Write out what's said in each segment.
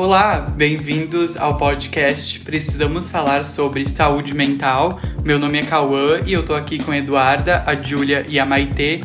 Olá, bem-vindos ao podcast Precisamos Falar sobre Saúde Mental. Meu nome é Cauã e eu tô aqui com a Eduarda, a Júlia e a Maitê.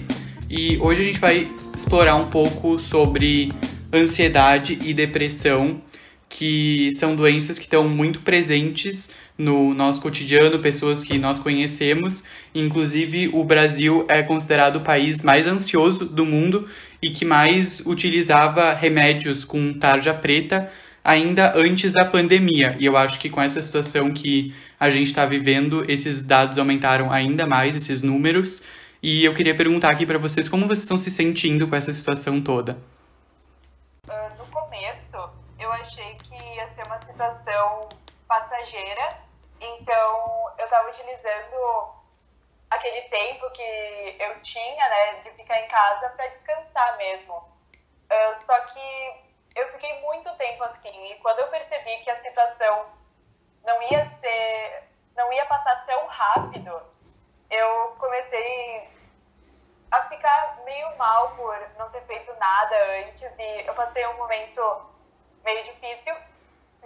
E hoje a gente vai explorar um pouco sobre ansiedade e depressão, que são doenças que estão muito presentes no nosso cotidiano, pessoas que nós conhecemos. Inclusive, o Brasil é considerado o país mais ansioso do mundo e que mais utilizava remédios com tarja preta ainda antes da pandemia. E eu acho que com essa situação que a gente está vivendo, esses dados aumentaram ainda mais, esses números. E eu queria perguntar aqui para vocês como vocês estão se sentindo com essa situação toda. Uh, no começo, eu achei que ia ser uma situação passageira, então eu estava utilizando aquele tempo que eu tinha, né, de ficar em casa para descansar mesmo. Uh, só que eu fiquei muito tempo assim, e quando eu percebi que a situação não ia ser, não ia passar tão rápido, eu comecei a ficar meio mal por não ter feito nada antes e eu passei um momento meio difícil,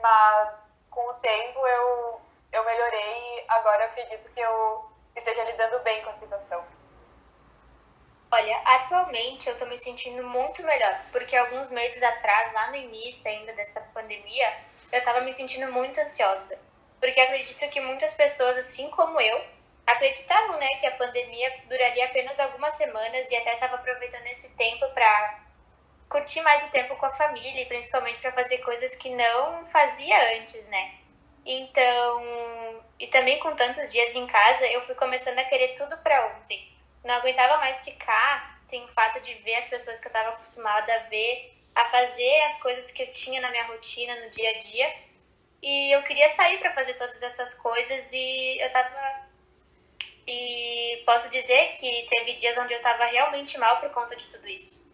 mas com o tempo eu, eu melhorei e agora eu acredito que eu esteja lidando bem com a situação. Olha, atualmente eu tô me sentindo muito melhor, porque alguns meses atrás, lá no início ainda dessa pandemia, eu tava me sentindo muito ansiosa. Porque acredito que muitas pessoas, assim como eu, acreditavam, né, que a pandemia duraria apenas algumas semanas e até tava aproveitando esse tempo para curtir mais o tempo com a família e principalmente para fazer coisas que não fazia antes, né? Então, e também com tantos dias em casa, eu fui começando a querer tudo para ontem não aguentava mais ficar sem o fato de ver as pessoas que eu estava acostumada a ver, a fazer as coisas que eu tinha na minha rotina, no dia a dia. E eu queria sair para fazer todas essas coisas e eu tava. E posso dizer que teve dias onde eu tava realmente mal por conta de tudo isso.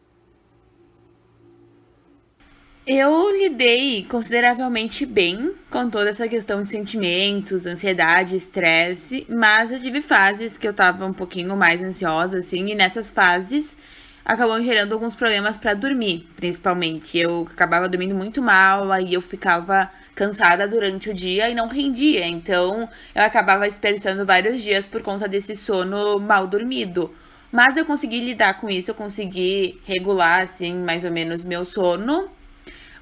Eu lidei consideravelmente bem com toda essa questão de sentimentos, ansiedade, estresse, mas eu tive fases que eu tava um pouquinho mais ansiosa, assim, e nessas fases acabou gerando alguns problemas para dormir, principalmente. Eu acabava dormindo muito mal, aí eu ficava cansada durante o dia e não rendia, então eu acabava desperdiçando vários dias por conta desse sono mal dormido. Mas eu consegui lidar com isso, eu consegui regular, assim, mais ou menos meu sono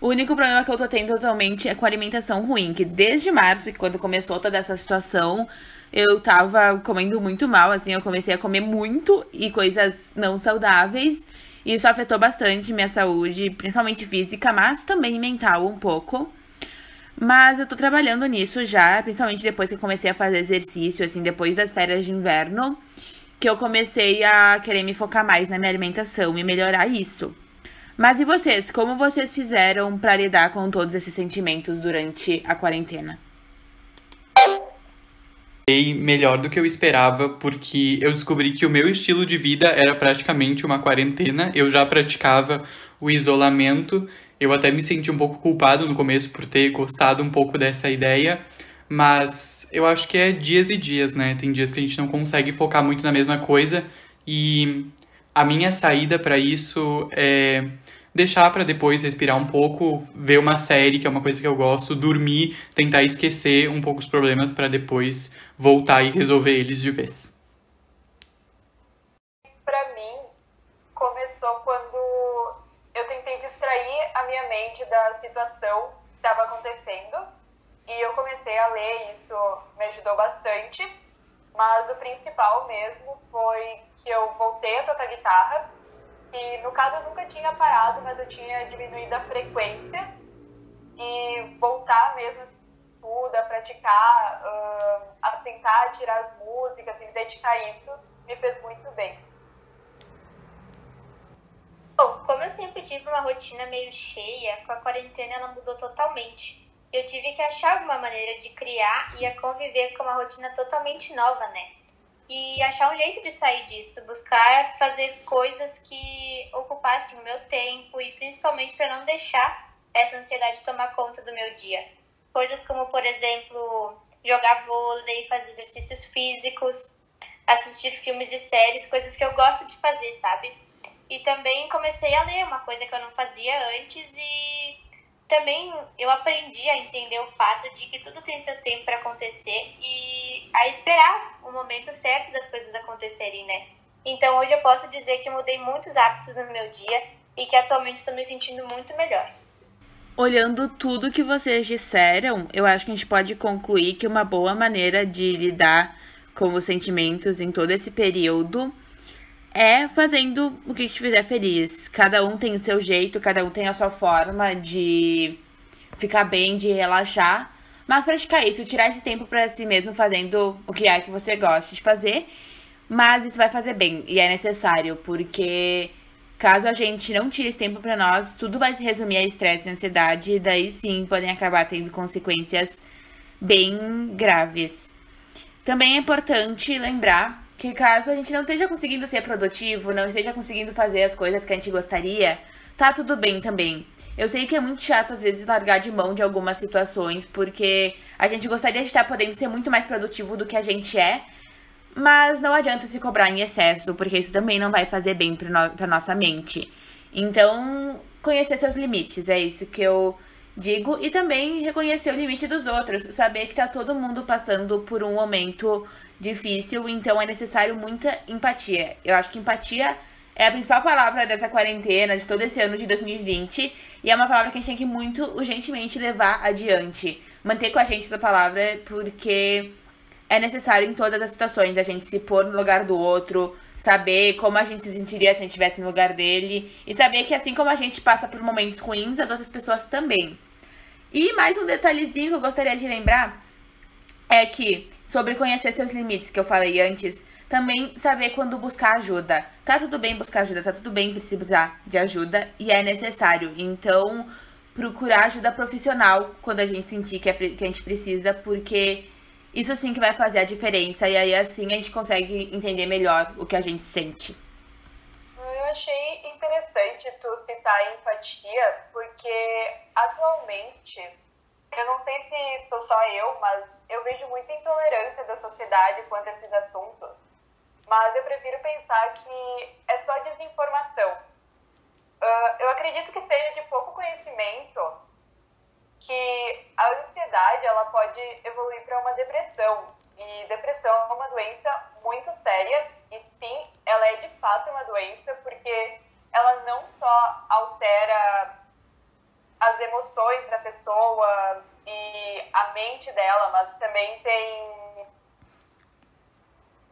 o único problema que eu tô tendo atualmente é com a alimentação ruim, que desde março, quando começou toda essa situação, eu tava comendo muito mal, assim, eu comecei a comer muito e coisas não saudáveis. E isso afetou bastante minha saúde, principalmente física, mas também mental um pouco. Mas eu tô trabalhando nisso já, principalmente depois que eu comecei a fazer exercício, assim, depois das férias de inverno, que eu comecei a querer me focar mais na minha alimentação e melhorar isso. Mas e vocês? Como vocês fizeram para lidar com todos esses sentimentos durante a quarentena? melhor do que eu esperava, porque eu descobri que o meu estilo de vida era praticamente uma quarentena. Eu já praticava o isolamento. Eu até me senti um pouco culpado no começo por ter gostado um pouco dessa ideia, mas eu acho que é dias e dias, né? Tem dias que a gente não consegue focar muito na mesma coisa e a minha saída para isso é deixar para depois respirar um pouco, ver uma série, que é uma coisa que eu gosto, dormir, tentar esquecer um pouco os problemas para depois voltar e resolver eles de vez. Para mim, começou quando eu tentei distrair a minha mente da situação que estava acontecendo e eu comecei a ler, isso me ajudou bastante. Mas o principal mesmo foi que eu voltei a tocar guitarra e no caso eu nunca tinha parado, mas eu tinha diminuído a frequência e voltar mesmo tudo, a praticar, uh, a tentar tirar as músicas me dedicar isso, me fez muito bem. Bom, como eu sempre tive uma rotina meio cheia, com a quarentena ela mudou totalmente. Eu tive que achar alguma maneira de criar e a conviver com uma rotina totalmente nova, né? E achar um jeito de sair disso, buscar fazer coisas que ocupassem o meu tempo e principalmente para não deixar essa ansiedade tomar conta do meu dia. Coisas como, por exemplo, jogar vôlei, fazer exercícios físicos, assistir filmes e séries, coisas que eu gosto de fazer, sabe? E também comecei a ler, uma coisa que eu não fazia antes e também eu aprendi a entender o fato de que tudo tem seu tempo para acontecer e a esperar o momento certo das coisas acontecerem, né? Então hoje eu posso dizer que mudei muitos hábitos no meu dia e que atualmente estou me sentindo muito melhor. Olhando tudo que vocês disseram, eu acho que a gente pode concluir que uma boa maneira de lidar com os sentimentos em todo esse período é fazendo o que te fizer feliz. Cada um tem o seu jeito, cada um tem a sua forma de ficar bem, de relaxar. Mas praticar isso, tirar esse tempo para si mesmo fazendo o que é que você gosta de fazer. Mas isso vai fazer bem e é necessário, porque caso a gente não tire esse tempo para nós, tudo vai se resumir a estresse e ansiedade, e daí sim podem acabar tendo consequências bem graves. Também é importante lembrar que caso a gente não esteja conseguindo ser produtivo, não esteja conseguindo fazer as coisas que a gente gostaria, tá tudo bem também. Eu sei que é muito chato às vezes largar de mão de algumas situações, porque a gente gostaria de estar podendo ser muito mais produtivo do que a gente é, mas não adianta se cobrar em excesso, porque isso também não vai fazer bem para nossa mente. Então, conhecer seus limites, é isso que eu digo, e também reconhecer o limite dos outros, saber que tá todo mundo passando por um momento difícil, então é necessário muita empatia. Eu acho que empatia é a principal palavra dessa quarentena, de todo esse ano de 2020, e é uma palavra que a gente tem que muito urgentemente levar adiante. Manter com a gente essa palavra, porque é necessário em todas as situações a gente se pôr no lugar do outro, saber como a gente se sentiria se a gente estivesse no lugar dele, e saber que assim como a gente passa por momentos ruins, as outras pessoas também. E mais um detalhezinho que eu gostaria de lembrar é que, sobre conhecer seus limites, que eu falei antes, também saber quando buscar ajuda. Tá tudo bem buscar ajuda, tá tudo bem precisar de ajuda e é necessário. Então, procurar ajuda profissional quando a gente sentir que, é, que a gente precisa, porque isso sim que vai fazer a diferença. E aí assim a gente consegue entender melhor o que a gente sente. Eu achei interessante tu citar a empatia, porque atualmente, eu não sei se sou só eu, mas eu vejo muita intolerância da sociedade quanto a esses assuntos. Mas eu prefiro pensar que é só desinformação. Uh, eu acredito que seja de pouco conhecimento que a ansiedade ela pode evoluir para uma depressão. E depressão é uma doença muito séria e sim, ela é de fato uma doença porque ela não só altera as emoções da pessoa e a mente dela, mas também tem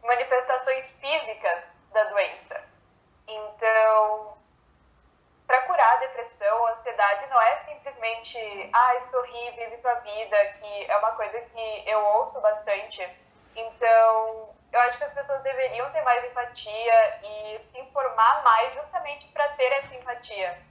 manifestações físicas da doença. Então, para curar a depressão, a ansiedade não é simplesmente, ai, sorri, vive tua vida, que é uma coisa que eu ouço bastante. Então, eu acho que as pessoas deveriam ter mais empatia e se informar mais justamente para ter essa empatia.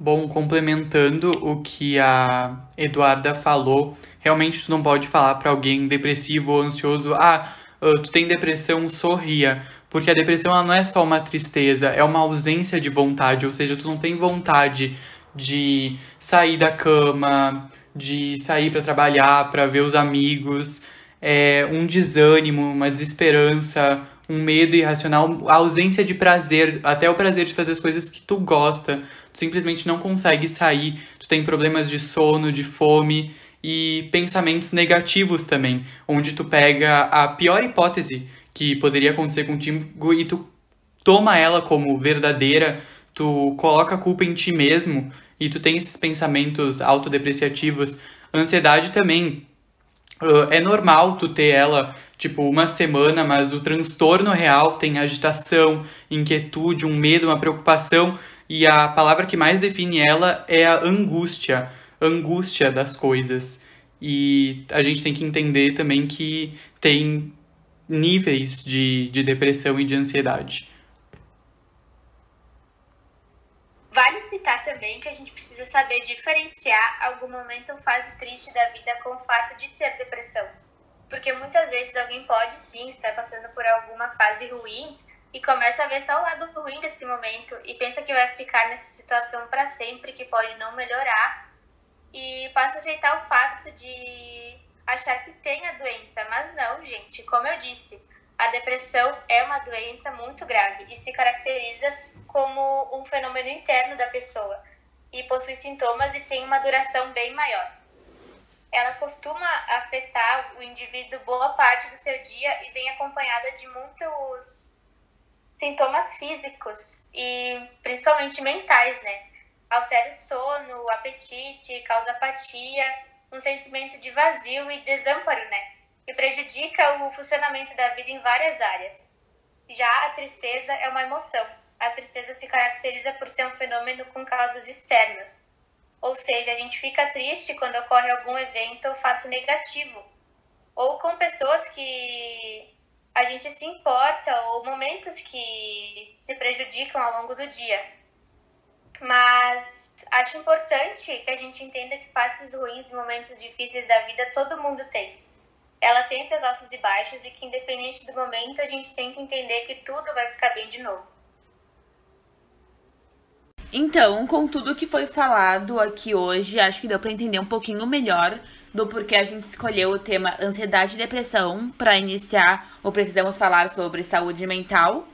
Bom, complementando o que a Eduarda falou, realmente tu não pode falar para alguém depressivo ou ansioso, ah, tu tem depressão, sorria porque a depressão ela não é só uma tristeza, é uma ausência de vontade, ou seja, tu não tem vontade de sair da cama, de sair para trabalhar, para ver os amigos, é um desânimo, uma desesperança, um medo irracional, a ausência de prazer, até o prazer de fazer as coisas que tu gosta. Simplesmente não consegue sair, tu tem problemas de sono, de fome e pensamentos negativos também, onde tu pega a pior hipótese que poderia acontecer contigo e tu toma ela como verdadeira, tu coloca a culpa em ti mesmo e tu tem esses pensamentos autodepreciativos. Ansiedade também. Uh, é normal tu ter ela, tipo, uma semana, mas o transtorno real tem agitação, inquietude, um medo, uma preocupação, e a palavra que mais define ela é a angústia, angústia das coisas. E a gente tem que entender também que tem níveis de, de depressão e de ansiedade. Vale citar também que a gente precisa saber diferenciar algum momento ou fase triste da vida com o fato de ter depressão. Porque muitas vezes alguém pode sim estar passando por alguma fase ruim e começa a ver só o lado ruim desse momento e pensa que vai ficar nessa situação para sempre, que pode não melhorar e passa a aceitar o fato de achar que tem a doença, mas não, gente. Como eu disse, a depressão é uma doença muito grave e se caracteriza como um fenômeno interno da pessoa. e possui sintomas e tem uma duração bem maior. Ela costuma afetar o indivíduo boa parte do seu dia e vem acompanhada de muitos sintomas físicos e principalmente mentais, né? Altera o sono, o apetite, causa apatia, um sentimento de vazio e desamparo, né? E prejudica o funcionamento da vida em várias áreas. Já a tristeza é uma emoção. A tristeza se caracteriza por ser um fenômeno com causas externas. Ou seja, a gente fica triste quando ocorre algum evento ou fato negativo. Ou com pessoas que a gente se importa ou momentos que se prejudicam ao longo do dia. Mas acho importante que a gente entenda que fases ruins e momentos difíceis da vida todo mundo tem. Ela tem seus altos e baixos e que independente do momento a gente tem que entender que tudo vai ficar bem de novo. Então, com tudo que foi falado aqui hoje, acho que deu para entender um pouquinho melhor do porquê a gente escolheu o tema ansiedade e depressão para iniciar ou precisamos falar sobre saúde mental.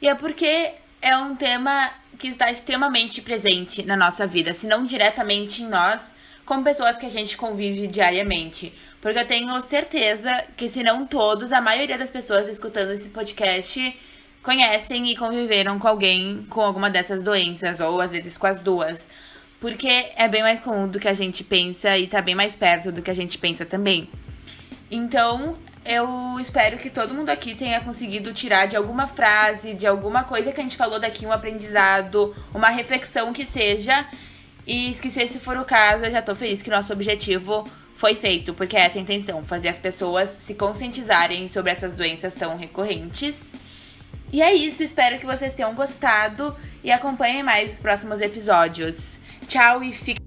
E é porque é um tema que está extremamente presente na nossa vida, se não diretamente em nós, com pessoas que a gente convive diariamente. Porque eu tenho certeza que, se não todos, a maioria das pessoas escutando esse podcast conhecem e conviveram com alguém com alguma dessas doenças, ou às vezes com as duas. Porque é bem mais comum do que a gente pensa e tá bem mais perto do que a gente pensa também. Então, eu espero que todo mundo aqui tenha conseguido tirar de alguma frase, de alguma coisa que a gente falou daqui, um aprendizado, uma reflexão que seja. E que se for o caso, eu já tô feliz que nosso objetivo foi feito, porque essa é a intenção, fazer as pessoas se conscientizarem sobre essas doenças tão recorrentes. E é isso, espero que vocês tenham gostado e acompanhem mais os próximos episódios. Tchau e fiquem